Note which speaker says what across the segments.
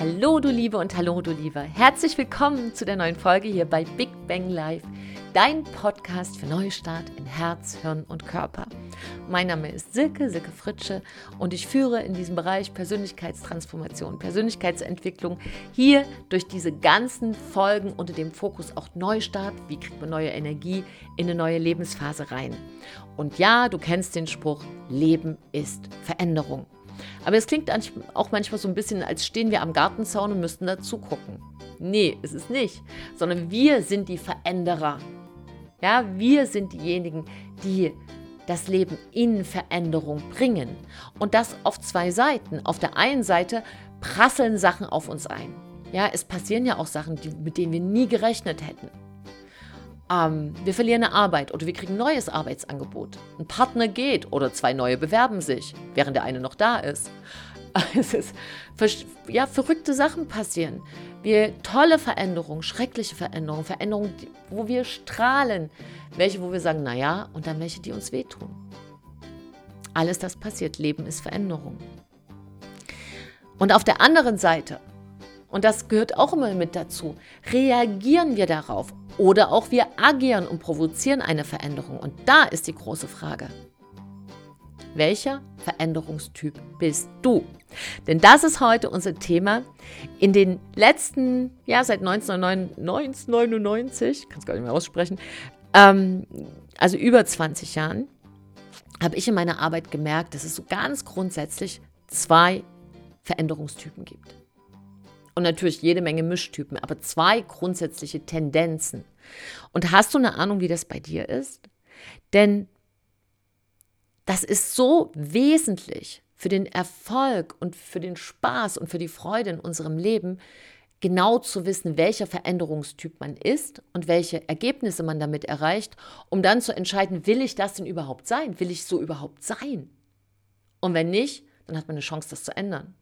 Speaker 1: Hallo du Liebe und hallo du Lieber. Herzlich willkommen zu der neuen Folge hier bei Big Bang Live, dein Podcast für Neustart in Herz, Hirn und Körper. Mein Name ist Silke, Silke Fritsche und ich führe in diesem Bereich Persönlichkeitstransformation, Persönlichkeitsentwicklung hier durch diese ganzen Folgen unter dem Fokus auch Neustart, wie kriegt man neue Energie in eine neue Lebensphase rein. Und ja, du kennst den Spruch, Leben ist Veränderung. Aber es klingt auch manchmal so ein bisschen, als stehen wir am Gartenzaun und müssten da zugucken. Nee, ist es nicht, sondern wir sind die Veränderer. Ja, wir sind diejenigen, die das Leben in Veränderung bringen. Und das auf zwei Seiten. Auf der einen Seite prasseln Sachen auf uns ein. Ja, es passieren ja auch Sachen, die, mit denen wir nie gerechnet hätten ähm, wir verlieren eine Arbeit oder wir kriegen ein neues Arbeitsangebot. Ein Partner geht oder zwei neue bewerben sich, während der eine noch da ist. Es ist ja, verrückte Sachen passieren. Wir tolle Veränderungen, schreckliche Veränderungen, Veränderungen, wo wir strahlen, welche, wo wir sagen, naja, und dann welche, die uns wehtun. Alles das passiert. Leben ist Veränderung. Und auf der anderen Seite, und das gehört auch immer mit dazu, reagieren wir darauf oder auch wir agieren und provozieren eine Veränderung. Und da ist die große Frage. Welcher Veränderungstyp bist du? Denn das ist heute unser Thema. In den letzten, ja, seit 1999, kann es gar nicht mehr aussprechen, ähm, also über 20 Jahren, habe ich in meiner Arbeit gemerkt, dass es so ganz grundsätzlich zwei Veränderungstypen gibt und natürlich jede Menge Mischtypen, aber zwei grundsätzliche Tendenzen. Und hast du eine Ahnung, wie das bei dir ist? Denn das ist so wesentlich für den Erfolg und für den Spaß und für die Freude in unserem Leben, genau zu wissen, welcher Veränderungstyp man ist und welche Ergebnisse man damit erreicht, um dann zu entscheiden, will ich das denn überhaupt sein? Will ich so überhaupt sein? Und wenn nicht, dann hat man eine Chance, das zu ändern.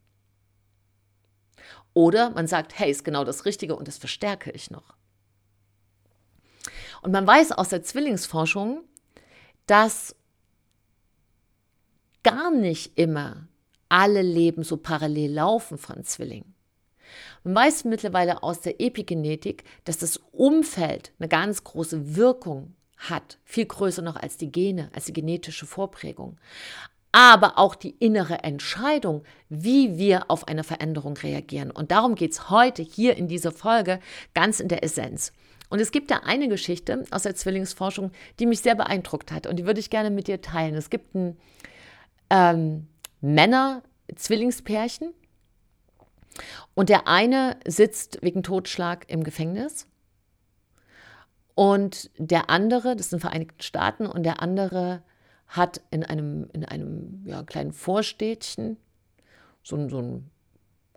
Speaker 1: Oder man sagt, hey, ist genau das Richtige und das verstärke ich noch. Und man weiß aus der Zwillingsforschung, dass gar nicht immer alle Leben so parallel laufen von Zwillingen. Man weiß mittlerweile aus der Epigenetik, dass das Umfeld eine ganz große Wirkung hat, viel größer noch als die Gene, als die genetische Vorprägung aber auch die innere Entscheidung, wie wir auf eine Veränderung reagieren. Und darum geht es heute hier in dieser Folge ganz in der Essenz. Und es gibt da eine Geschichte aus der Zwillingsforschung, die mich sehr beeindruckt hat und die würde ich gerne mit dir teilen. Es gibt ein ähm, Männer-Zwillingspärchen und der eine sitzt wegen Totschlag im Gefängnis und der andere, das sind Vereinigten Staaten, und der andere hat in einem, in einem ja, kleinen Vorstädtchen so, ein, so ein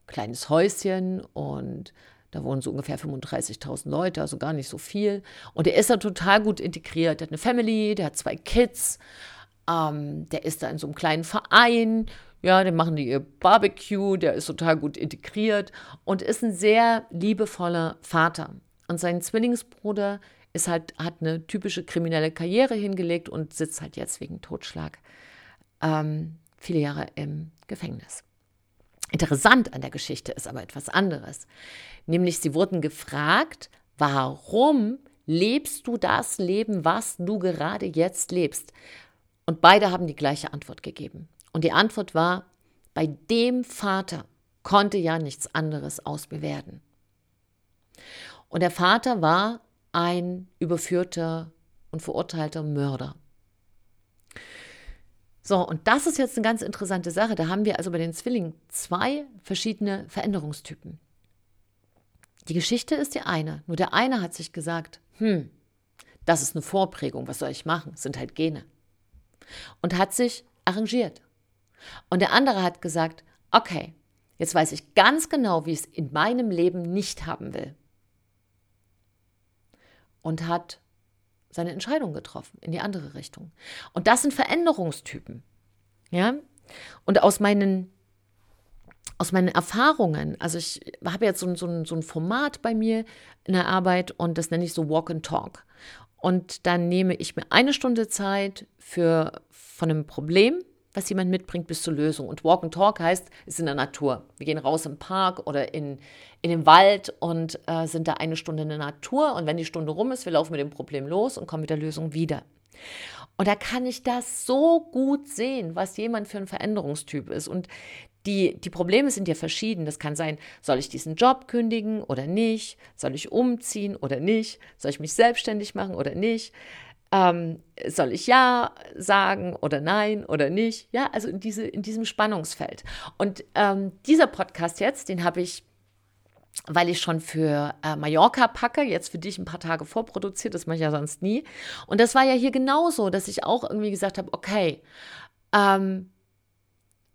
Speaker 1: kleines Häuschen und da wohnen so ungefähr 35.000 Leute, also gar nicht so viel. Und er ist da total gut integriert. Der hat eine Family, der hat zwei Kids, ähm, der ist da in so einem kleinen Verein. Ja, den machen die ihr Barbecue, der ist total gut integriert und ist ein sehr liebevoller Vater. Und sein Zwillingsbruder ist halt, hat eine typische kriminelle Karriere hingelegt und sitzt halt jetzt wegen Totschlag ähm, viele Jahre im Gefängnis. Interessant an der Geschichte ist aber etwas anderes. Nämlich, sie wurden gefragt, warum lebst du das Leben, was du gerade jetzt lebst? Und beide haben die gleiche Antwort gegeben. Und die Antwort war, bei dem Vater konnte ja nichts anderes aus mir werden. Und der Vater war ein überführter und verurteilter Mörder. So, und das ist jetzt eine ganz interessante Sache. Da haben wir also bei den Zwillingen zwei verschiedene Veränderungstypen. Die Geschichte ist die eine. Nur der eine hat sich gesagt, hm, das ist eine Vorprägung, was soll ich machen? Das sind halt Gene. Und hat sich arrangiert. Und der andere hat gesagt, okay, jetzt weiß ich ganz genau, wie ich es in meinem Leben nicht haben will und hat seine Entscheidung getroffen in die andere Richtung. Und das sind Veränderungstypen. Ja? Und aus meinen, aus meinen Erfahrungen, also ich habe jetzt so, so, so ein Format bei mir in der Arbeit und das nenne ich so Walk and Talk. Und dann nehme ich mir eine Stunde Zeit für von einem Problem, was jemand mitbringt, bis zur Lösung. Und Walk and Talk heißt, ist in der Natur. Wir gehen raus im Park oder in, in den Wald und äh, sind da eine Stunde in der Natur. Und wenn die Stunde rum ist, wir laufen mit dem Problem los und kommen mit der Lösung wieder. Und da kann ich das so gut sehen, was jemand für ein Veränderungstyp ist. Und die, die Probleme sind ja verschieden. Das kann sein, soll ich diesen Job kündigen oder nicht? Soll ich umziehen oder nicht? Soll ich mich selbstständig machen oder nicht? Ähm, soll ich ja sagen oder nein oder nicht? Ja, also in, diese, in diesem Spannungsfeld. Und ähm, dieser Podcast jetzt, den habe ich weil ich schon für äh, Mallorca packe, jetzt für dich ein paar Tage vorproduziert, das mache ich ja sonst nie. Und das war ja hier genauso, dass ich auch irgendwie gesagt habe, okay, ähm,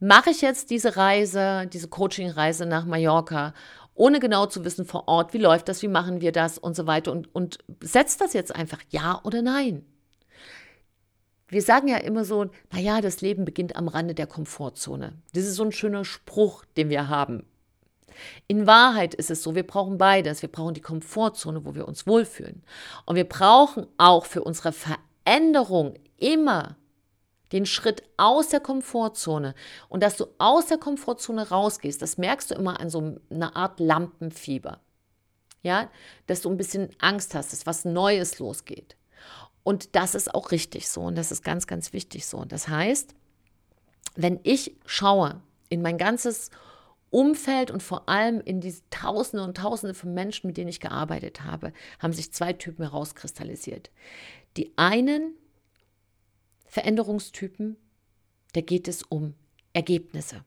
Speaker 1: mache ich jetzt diese Reise, diese Coaching-Reise nach Mallorca, ohne genau zu wissen vor Ort, wie läuft das, wie machen wir das und so weiter und, und setzt das jetzt einfach ja oder nein. Wir sagen ja immer so, naja, das Leben beginnt am Rande der Komfortzone. Das ist so ein schöner Spruch, den wir haben. In Wahrheit ist es so, wir brauchen beides. Wir brauchen die Komfortzone, wo wir uns wohlfühlen. Und wir brauchen auch für unsere Veränderung immer den Schritt aus der Komfortzone. Und dass du aus der Komfortzone rausgehst, das merkst du immer an so einer Art Lampenfieber. Ja, dass du ein bisschen Angst hast, dass was Neues losgeht. Und das ist auch richtig so und das ist ganz, ganz wichtig so. Und das heißt, wenn ich schaue in mein ganzes Umfeld und vor allem in diese Tausende und Tausende von Menschen, mit denen ich gearbeitet habe, haben sich zwei Typen herauskristallisiert. Die einen Veränderungstypen, da geht es um Ergebnisse.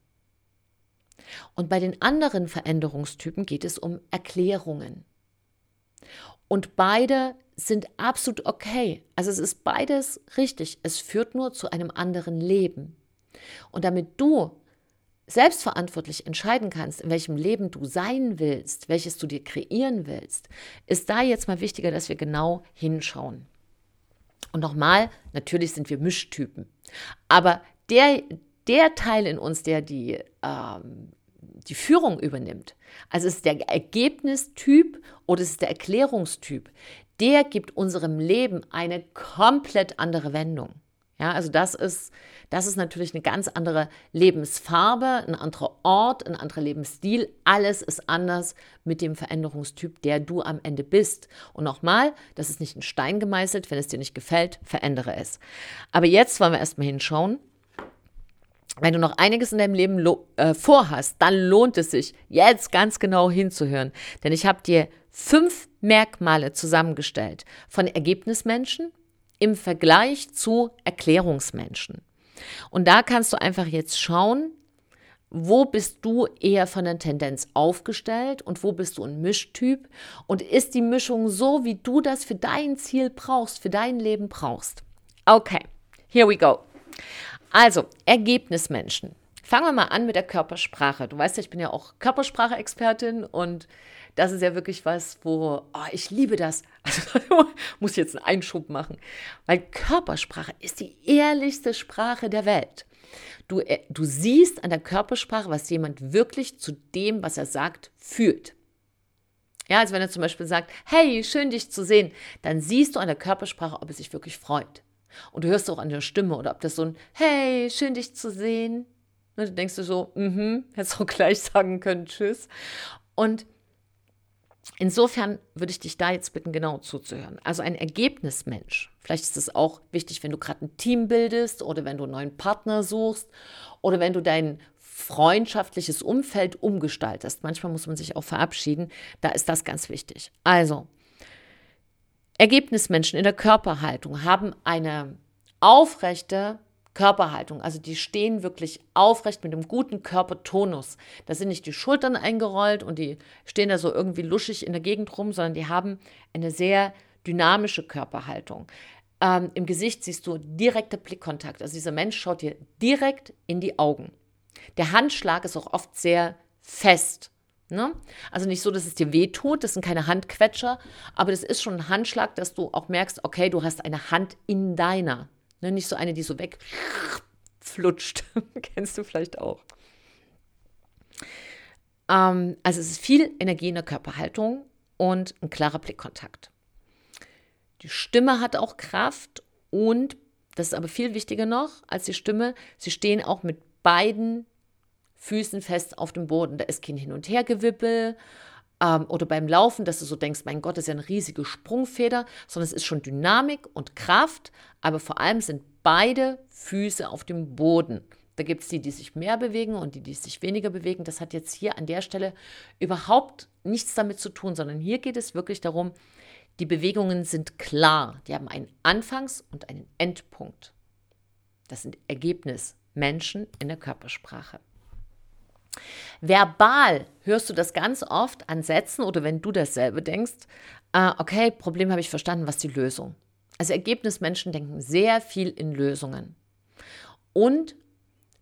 Speaker 1: Und bei den anderen Veränderungstypen geht es um Erklärungen. Und beide sind absolut okay. Also es ist beides richtig. Es führt nur zu einem anderen Leben. Und damit du selbstverantwortlich entscheiden kannst, in welchem Leben du sein willst, welches du dir kreieren willst, ist da jetzt mal wichtiger, dass wir genau hinschauen. Und nochmal, natürlich sind wir Mischtypen. Aber der, der Teil in uns, der die, ähm, die Führung übernimmt, also es ist der Ergebnistyp oder es ist der Erklärungstyp, der gibt unserem Leben eine komplett andere Wendung. Ja, also das ist, das ist natürlich eine ganz andere Lebensfarbe, ein anderer Ort, ein anderer Lebensstil. Alles ist anders mit dem Veränderungstyp, der du am Ende bist. Und nochmal, das ist nicht ein Stein gemeißelt. Wenn es dir nicht gefällt, verändere es. Aber jetzt wollen wir erstmal hinschauen. Wenn du noch einiges in deinem Leben äh, vorhast, dann lohnt es sich, jetzt ganz genau hinzuhören. Denn ich habe dir fünf Merkmale zusammengestellt von Ergebnismenschen, im Vergleich zu Erklärungsmenschen. Und da kannst du einfach jetzt schauen, wo bist du eher von der Tendenz aufgestellt und wo bist du ein Mischtyp und ist die Mischung so, wie du das für dein Ziel brauchst, für dein Leben brauchst. Okay, here we go. Also, Ergebnismenschen. Fangen wir mal an mit der Körpersprache. Du weißt ja, ich bin ja auch Körpersprache-Expertin und das ist ja wirklich was, wo oh, ich liebe das. Also muss ich jetzt einen Einschub machen, weil Körpersprache ist die ehrlichste Sprache der Welt. Du, äh, du siehst an der Körpersprache, was jemand wirklich zu dem, was er sagt, fühlt. Ja, also wenn er zum Beispiel sagt, hey, schön dich zu sehen, dann siehst du an der Körpersprache, ob er sich wirklich freut. Und du hörst auch an der Stimme oder ob das so ein Hey, schön dich zu sehen. Und du denkst du so, mhm, mm hättest auch gleich sagen können, tschüss. Und Insofern würde ich dich da jetzt bitten, genau zuzuhören. Also ein Ergebnismensch. Vielleicht ist es auch wichtig, wenn du gerade ein Team bildest oder wenn du einen neuen Partner suchst oder wenn du dein freundschaftliches Umfeld umgestaltest. Manchmal muss man sich auch verabschieden. Da ist das ganz wichtig. Also, Ergebnismenschen in der Körperhaltung haben eine aufrechte Körperhaltung. Also die stehen wirklich aufrecht mit einem guten Körpertonus. Da sind nicht die Schultern eingerollt und die stehen da so irgendwie luschig in der Gegend rum, sondern die haben eine sehr dynamische Körperhaltung. Ähm, Im Gesicht siehst du direkter Blickkontakt. Also dieser Mensch schaut dir direkt in die Augen. Der Handschlag ist auch oft sehr fest. Ne? Also nicht so, dass es dir weh tut, das sind keine Handquetscher, aber das ist schon ein Handschlag, dass du auch merkst, okay, du hast eine Hand in deiner. Ne, nicht so eine, die so wegflutscht. Kennst du vielleicht auch. Ähm, also es ist viel Energie in der Körperhaltung und ein klarer Blickkontakt. Die Stimme hat auch Kraft und das ist aber viel wichtiger noch als die Stimme, sie stehen auch mit beiden Füßen fest auf dem Boden. Da ist kein Hin- und Hergewippel ähm, oder beim Laufen, dass du so denkst, mein Gott, das ist ja eine riesige Sprungfeder, sondern es ist schon Dynamik und Kraft, aber vor allem sind beide Füße auf dem Boden. Da gibt es die, die sich mehr bewegen und die, die sich weniger bewegen. Das hat jetzt hier an der Stelle überhaupt nichts damit zu tun, sondern hier geht es wirklich darum, die Bewegungen sind klar. Die haben einen Anfangs- und einen Endpunkt. Das sind Ergebnismenschen in der Körpersprache. Verbal hörst du das ganz oft an Sätzen oder wenn du dasselbe denkst, äh, okay, Problem habe ich verstanden, was ist die Lösung? Also Ergebnismenschen denken sehr viel in Lösungen. Und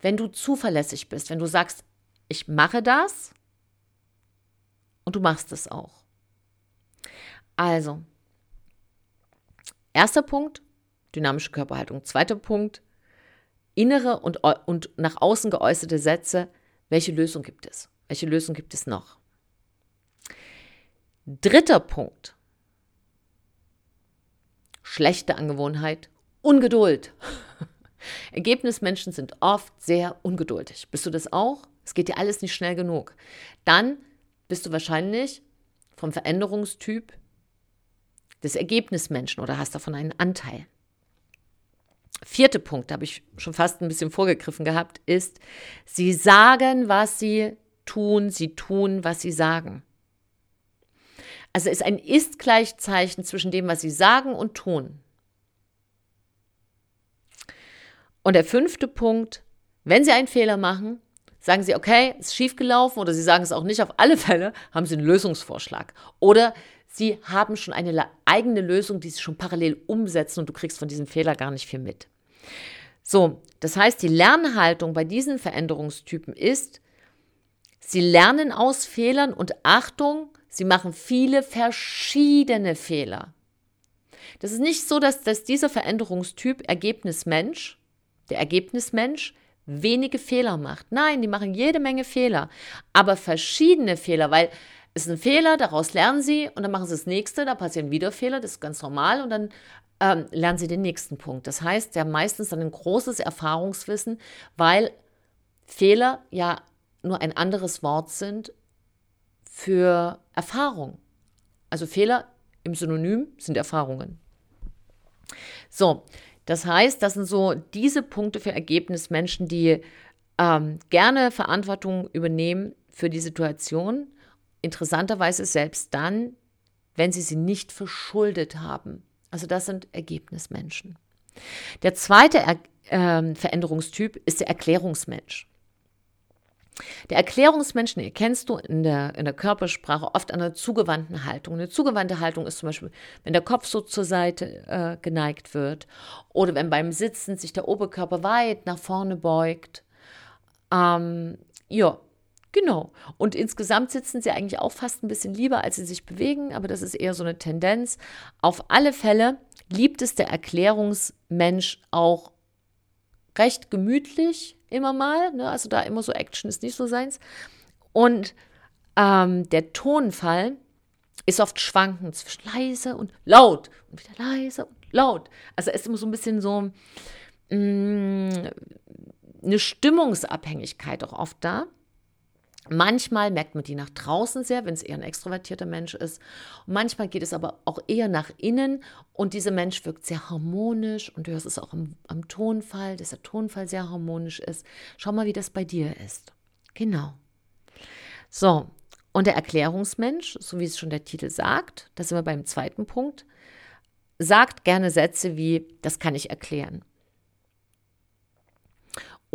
Speaker 1: wenn du zuverlässig bist, wenn du sagst, ich mache das und du machst es auch. Also, erster Punkt, dynamische Körperhaltung. Zweiter Punkt, innere und, und nach außen geäußerte Sätze. Welche Lösung gibt es? Welche Lösung gibt es noch? Dritter Punkt, schlechte Angewohnheit, Ungeduld. Ergebnismenschen sind oft sehr ungeduldig. Bist du das auch? Es geht dir alles nicht schnell genug. Dann bist du wahrscheinlich vom Veränderungstyp des Ergebnismenschen oder hast davon einen Anteil. Vierter Punkt, da habe ich schon fast ein bisschen vorgegriffen gehabt, ist, sie sagen, was sie tun, sie tun, was sie sagen. Also ist ein Ist-Gleichzeichen zwischen dem, was sie sagen und tun. Und der fünfte Punkt, wenn Sie einen Fehler machen, sagen Sie, okay, ist schiefgelaufen oder Sie sagen es auch nicht, auf alle Fälle haben Sie einen Lösungsvorschlag. Oder Sie haben schon eine eigene Lösung, die Sie schon parallel umsetzen und du kriegst von diesem Fehler gar nicht viel mit. So, das heißt, die Lernhaltung bei diesen Veränderungstypen ist, Sie lernen aus Fehlern und Achtung, Sie machen viele verschiedene Fehler. Das ist nicht so, dass, dass dieser Veränderungstyp Ergebnismensch der Ergebnismensch wenige Fehler macht. Nein, die machen jede Menge Fehler, aber verschiedene Fehler, weil es ist ein Fehler, daraus lernen sie und dann machen sie das nächste, da passieren wieder Fehler, das ist ganz normal und dann ähm, lernen sie den nächsten Punkt. Das heißt, sie haben meistens dann ein großes Erfahrungswissen, weil Fehler ja nur ein anderes Wort sind für Erfahrung. Also Fehler im Synonym sind Erfahrungen. So, das heißt, das sind so diese Punkte für Ergebnismenschen, die ähm, gerne Verantwortung übernehmen für die Situation. Interessanterweise selbst dann, wenn sie sie nicht verschuldet haben. Also das sind Ergebnismenschen. Der zweite er äh, Veränderungstyp ist der Erklärungsmensch. Der Erklärungsmensch, den kennst du in der, in der Körpersprache oft an einer zugewandten Haltung. Eine zugewandte Haltung ist zum Beispiel, wenn der Kopf so zur Seite äh, geneigt wird oder wenn beim Sitzen sich der Oberkörper weit nach vorne beugt. Ähm, ja, genau. Und insgesamt sitzen sie eigentlich auch fast ein bisschen lieber, als sie sich bewegen, aber das ist eher so eine Tendenz. Auf alle Fälle liebt es der Erklärungsmensch auch recht gemütlich immer mal. Ne? Also da immer so Action ist nicht so seins. Und ähm, der Tonfall ist oft schwankend zwischen leise und laut und wieder leise und laut. Also es ist immer so ein bisschen so mh, mm, eine Stimmungsabhängigkeit auch oft da. Manchmal merkt man die nach draußen sehr, wenn es eher ein extrovertierter Mensch ist. Und manchmal geht es aber auch eher nach innen und dieser Mensch wirkt sehr harmonisch und du hörst es auch am, am Tonfall, dass der Tonfall sehr harmonisch ist. Schau mal, wie das bei dir ist. Genau. So, und der Erklärungsmensch, so wie es schon der Titel sagt, da sind wir beim zweiten Punkt, sagt gerne Sätze wie, das kann ich erklären.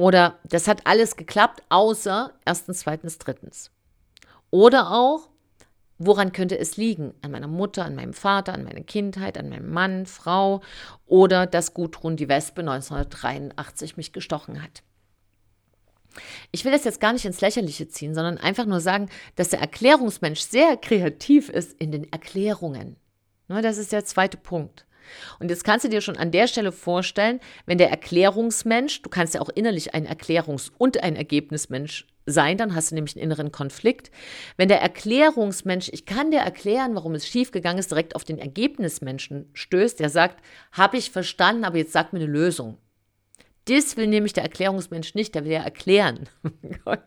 Speaker 1: Oder das hat alles geklappt, außer erstens, zweitens, drittens. Oder auch, woran könnte es liegen? An meiner Mutter, an meinem Vater, an meiner Kindheit, an meinem Mann, Frau oder dass Gudrun die Wespe 1983 mich gestochen hat. Ich will das jetzt gar nicht ins Lächerliche ziehen, sondern einfach nur sagen, dass der Erklärungsmensch sehr kreativ ist in den Erklärungen. Ne, das ist der zweite Punkt. Und jetzt kannst du dir schon an der Stelle vorstellen, wenn der Erklärungsmensch, du kannst ja auch innerlich ein Erklärungs- und ein Ergebnismensch sein, dann hast du nämlich einen inneren Konflikt. Wenn der Erklärungsmensch, ich kann dir erklären, warum es schiefgegangen ist, direkt auf den Ergebnismenschen stößt, der sagt, habe ich verstanden, aber jetzt sag mir eine Lösung. Das will nämlich der Erklärungsmensch nicht, der will ja erklären.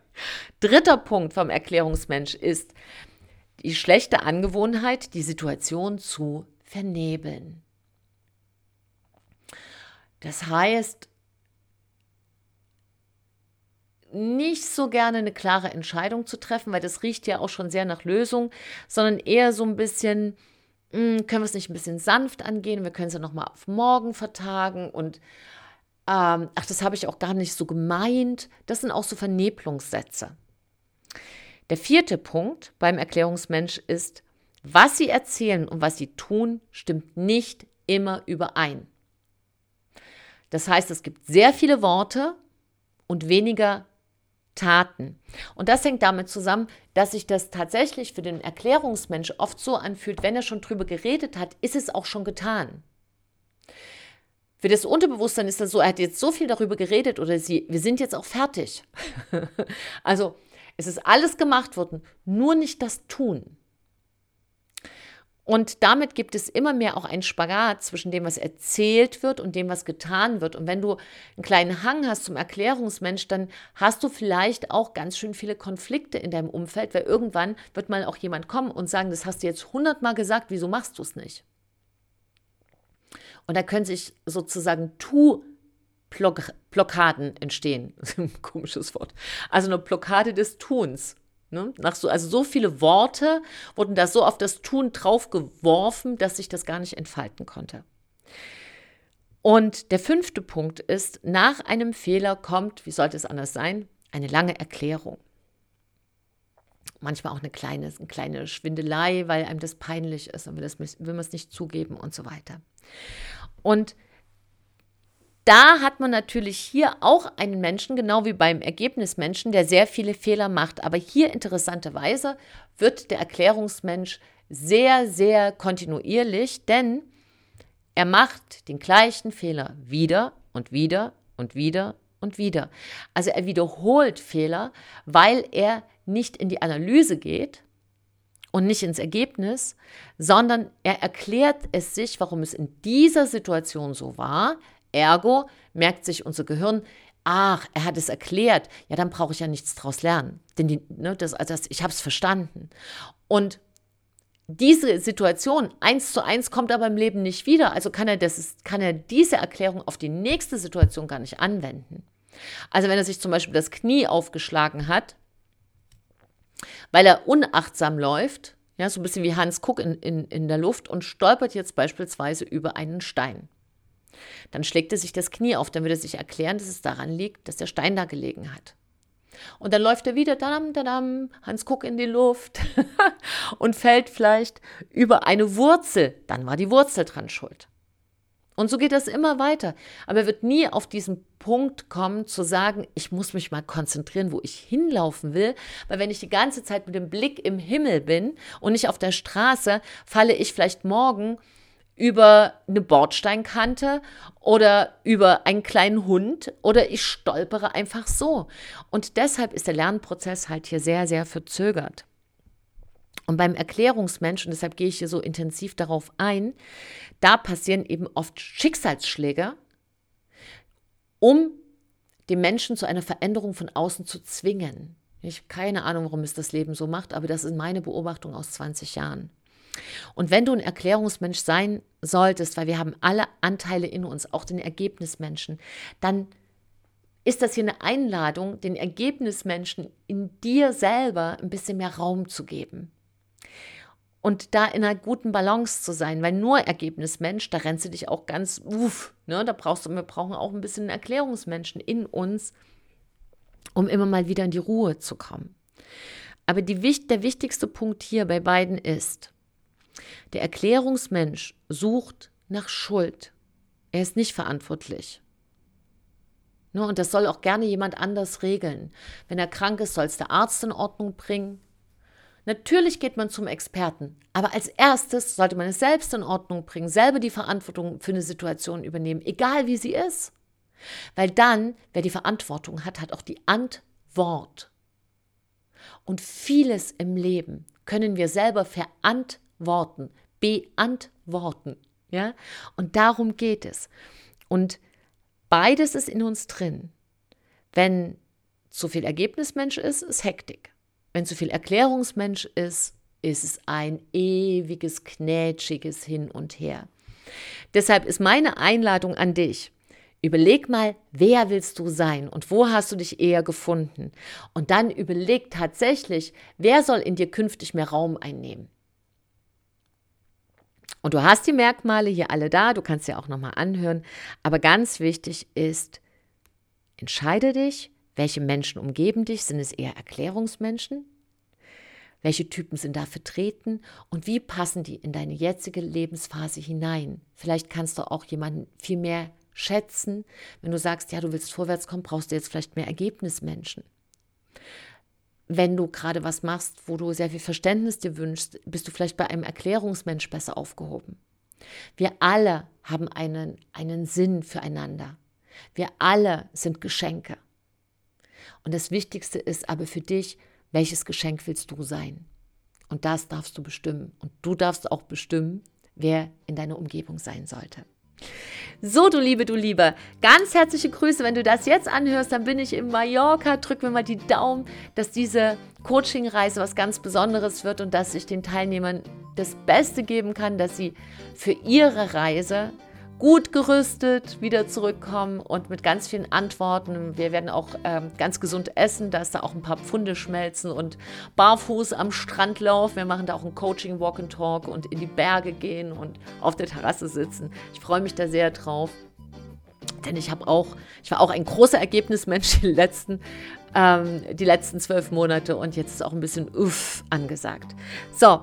Speaker 1: Dritter Punkt vom Erklärungsmensch ist die schlechte Angewohnheit, die Situation zu vernebeln. Das heißt, nicht so gerne eine klare Entscheidung zu treffen, weil das riecht ja auch schon sehr nach Lösung, sondern eher so ein bisschen, mh, hm, können wir es nicht ein bisschen sanft angehen, wir können es ja nochmal auf morgen vertagen und ähm, ach, das habe ich auch gar nicht so gemeint. Das sind auch so Vernebelungssätze. Der vierte Punkt beim Erklärungsmensch ist, was sie erzählen und was sie tun, stimmt nicht immer überein. Das heißt, es gibt sehr viele Worte und weniger Taten. Und das hängt damit zusammen, dass sich das tatsächlich für den Erklärungsmensch oft so anfühlt, wenn er schon drüber geredet hat, ist es auch schon getan. Für das Unterbewusstsein ist das so, er hat jetzt so viel darüber geredet oder sie, wir sind jetzt auch fertig. also es ist alles gemacht worden, nur nicht das Tun. Und damit gibt es immer mehr auch einen Spagat zwischen dem, was erzählt wird und dem, was getan wird. Und wenn du einen kleinen Hang hast zum Erklärungsmensch, dann hast du vielleicht auch ganz schön viele Konflikte in deinem Umfeld, weil irgendwann wird mal auch jemand kommen und sagen, das hast du jetzt hundertmal gesagt, wieso machst du es nicht? Und da können sich sozusagen Tu-Blockaden entstehen. ein komisches Wort. Also eine Blockade des Tuns. Ne? Nach so, also so viele Worte wurden da so auf das Tun draufgeworfen, dass sich das gar nicht entfalten konnte. Und der fünfte Punkt ist, nach einem Fehler kommt, wie sollte es anders sein, eine lange Erklärung. Manchmal auch eine kleine, eine kleine Schwindelei, weil einem das peinlich ist und will, das, will man es nicht zugeben und so weiter. Und da hat man natürlich hier auch einen Menschen, genau wie beim Ergebnismenschen, der sehr viele Fehler macht. Aber hier interessanterweise wird der Erklärungsmensch sehr, sehr kontinuierlich, denn er macht den gleichen Fehler wieder und wieder und wieder und wieder. Also er wiederholt Fehler, weil er nicht in die Analyse geht und nicht ins Ergebnis, sondern er erklärt es sich, warum es in dieser Situation so war, Ergo merkt sich unser Gehirn, ach, er hat es erklärt, ja, dann brauche ich ja nichts daraus lernen. Denn die, ne, das, also das, ich habe es verstanden. Und diese Situation eins zu eins kommt aber im Leben nicht wieder. Also kann er, das, kann er diese Erklärung auf die nächste Situation gar nicht anwenden. Also wenn er sich zum Beispiel das Knie aufgeschlagen hat, weil er unachtsam läuft, ja, so ein bisschen wie Hans Kuck in, in, in der Luft und stolpert jetzt beispielsweise über einen Stein. Dann schlägt er sich das Knie auf, dann würde er sich erklären, dass es daran liegt, dass der Stein da gelegen hat. Und dann läuft er wieder, dadam, dadam, Hans Kuck in die Luft und fällt vielleicht über eine Wurzel. Dann war die Wurzel dran schuld. Und so geht das immer weiter. Aber er wird nie auf diesen Punkt kommen, zu sagen, ich muss mich mal konzentrieren, wo ich hinlaufen will. Weil wenn ich die ganze Zeit mit dem Blick im Himmel bin und nicht auf der Straße, falle ich vielleicht morgen über eine Bordsteinkante oder über einen kleinen Hund oder ich stolpere einfach so. Und deshalb ist der Lernprozess halt hier sehr, sehr verzögert. Und beim Erklärungsmensch, und deshalb gehe ich hier so intensiv darauf ein, da passieren eben oft Schicksalsschläge, um den Menschen zu einer Veränderung von außen zu zwingen. Ich habe keine Ahnung, warum es das Leben so macht, aber das ist meine Beobachtung aus 20 Jahren. Und wenn du ein Erklärungsmensch sein solltest, weil wir haben alle Anteile in uns, auch den Ergebnismenschen, dann ist das hier eine Einladung, den Ergebnismenschen in dir selber ein bisschen mehr Raum zu geben. Und da in einer guten Balance zu sein, weil nur Ergebnismensch, da rennst du dich auch ganz, uff, ne, da brauchst du, wir brauchen auch ein bisschen Erklärungsmenschen in uns, um immer mal wieder in die Ruhe zu kommen. Aber die, der wichtigste Punkt hier bei beiden ist, der Erklärungsmensch sucht nach Schuld. Er ist nicht verantwortlich. Ne, und das soll auch gerne jemand anders regeln. Wenn er krank ist, soll es der Arzt in Ordnung bringen. Natürlich geht man zum Experten, aber als erstes sollte man es selbst in Ordnung bringen, selber die Verantwortung für eine Situation übernehmen, egal wie sie ist. Weil dann, wer die Verantwortung hat, hat auch die Antwort. Und vieles im Leben können wir selber verantworten, beantworten. Ja? Und darum geht es. Und beides ist in uns drin. Wenn zu viel Ergebnismensch ist, ist Hektik. Wenn zu viel Erklärungsmensch ist, ist es ein ewiges, knätschiges Hin und Her. Deshalb ist meine Einladung an dich, Überleg mal, wer willst du sein und wo hast du dich eher gefunden? Und dann überleg tatsächlich, wer soll in dir künftig mehr Raum einnehmen? Und du hast die Merkmale hier alle da, du kannst sie auch nochmal anhören. Aber ganz wichtig ist, entscheide dich, welche Menschen umgeben dich. Sind es eher Erklärungsmenschen? Welche Typen sind da vertreten und wie passen die in deine jetzige Lebensphase hinein? Vielleicht kannst du auch jemanden viel mehr schätzen. Wenn du sagst, ja, du willst vorwärts kommen, brauchst du jetzt vielleicht mehr Ergebnismenschen. Wenn du gerade was machst, wo du sehr viel Verständnis dir wünschst, bist du vielleicht bei einem Erklärungsmensch besser aufgehoben. Wir alle haben einen, einen Sinn füreinander. Wir alle sind Geschenke. Und das Wichtigste ist aber für dich, welches Geschenk willst du sein? Und das darfst du bestimmen. Und du darfst auch bestimmen, wer in deiner Umgebung sein sollte. So, du Liebe, du Liebe, ganz herzliche Grüße. Wenn du das jetzt anhörst, dann bin ich in Mallorca. Drück mir mal die Daumen, dass diese Coaching-Reise was ganz Besonderes wird und dass ich den Teilnehmern das Beste geben kann, dass sie für ihre Reise gut gerüstet wieder zurückkommen und mit ganz vielen Antworten. Wir werden auch ähm, ganz gesund essen, dass da auch ein paar Pfunde schmelzen und barfuß am Strand laufen. Wir machen da auch ein Coaching, Walk and Talk und in die Berge gehen und auf der Terrasse sitzen. Ich freue mich da sehr drauf. Denn ich habe auch, ich war auch ein großer Ergebnismensch die letzten, ähm, die letzten zwölf Monate und jetzt ist auch ein bisschen uff angesagt. So,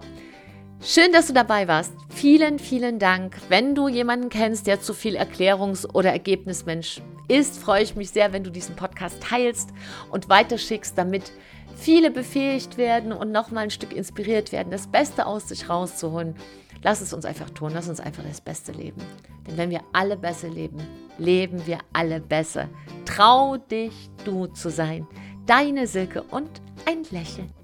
Speaker 1: Schön, dass du dabei warst. Vielen, vielen Dank. Wenn du jemanden kennst, der zu viel Erklärungs- oder Ergebnismensch ist, freue ich mich sehr, wenn du diesen Podcast teilst und weiterschickst, damit viele befähigt werden und nochmal ein Stück inspiriert werden, das Beste aus sich rauszuholen. Lass es uns einfach tun, lass uns einfach das Beste leben. Denn wenn wir alle besser leben, leben wir alle besser. Trau dich, du zu sein. Deine Silke und ein Lächeln.